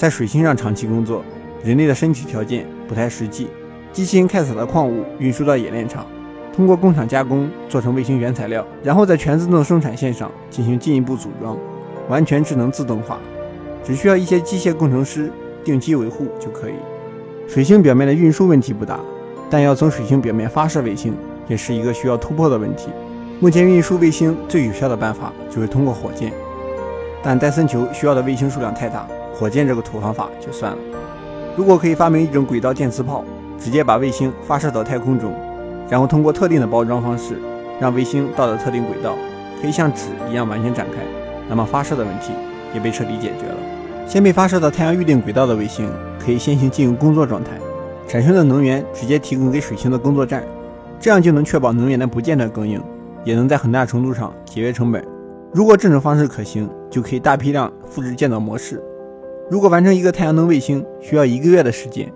在水星上长期工作，人类的身体条件不太实际。机器人开采的矿物运输到冶炼厂，通过工厂加工做成卫星原材料，然后在全自动生产线上进行进一步组装，完全智能自动化，只需要一些机械工程师定期维护就可以。水星表面的运输问题不大，但要从水星表面发射卫星也是一个需要突破的问题。目前运输卫星最有效的办法就是通过火箭，但戴森球需要的卫星数量太大，火箭这个土方法就算了。如果可以发明一种轨道电磁炮，直接把卫星发射到太空中，然后通过特定的包装方式，让卫星到达特定轨道，可以像纸一样完全展开，那么发射的问题也被彻底解决了。先被发射到太阳预定轨道的卫星，可以先行进入工作状态，产生的能源直接提供给水星的工作站，这样就能确保能源的不间断供应，也能在很大程度上节约成本。如果这种方式可行，就可以大批量复制建造模式。如果完成一个太阳能卫星需要一个月的时间。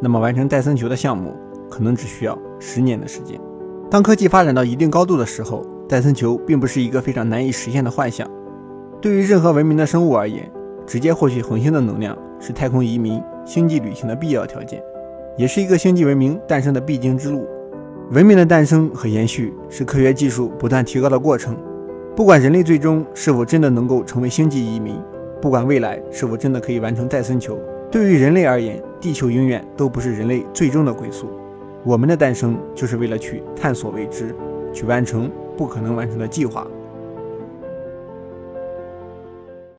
那么，完成戴森球的项目可能只需要十年的时间。当科技发展到一定高度的时候，戴森球并不是一个非常难以实现的幻想。对于任何文明的生物而言，直接获取恒星的能量是太空移民、星际旅行的必要条件，也是一个星际文明诞生的必经之路。文明的诞生和延续是科学技术不断提高的过程。不管人类最终是否真的能够成为星际移民，不管未来是否真的可以完成戴森球。对于人类而言，地球永远都不是人类最终的归宿。我们的诞生就是为了去探索未知，去完成不可能完成的计划。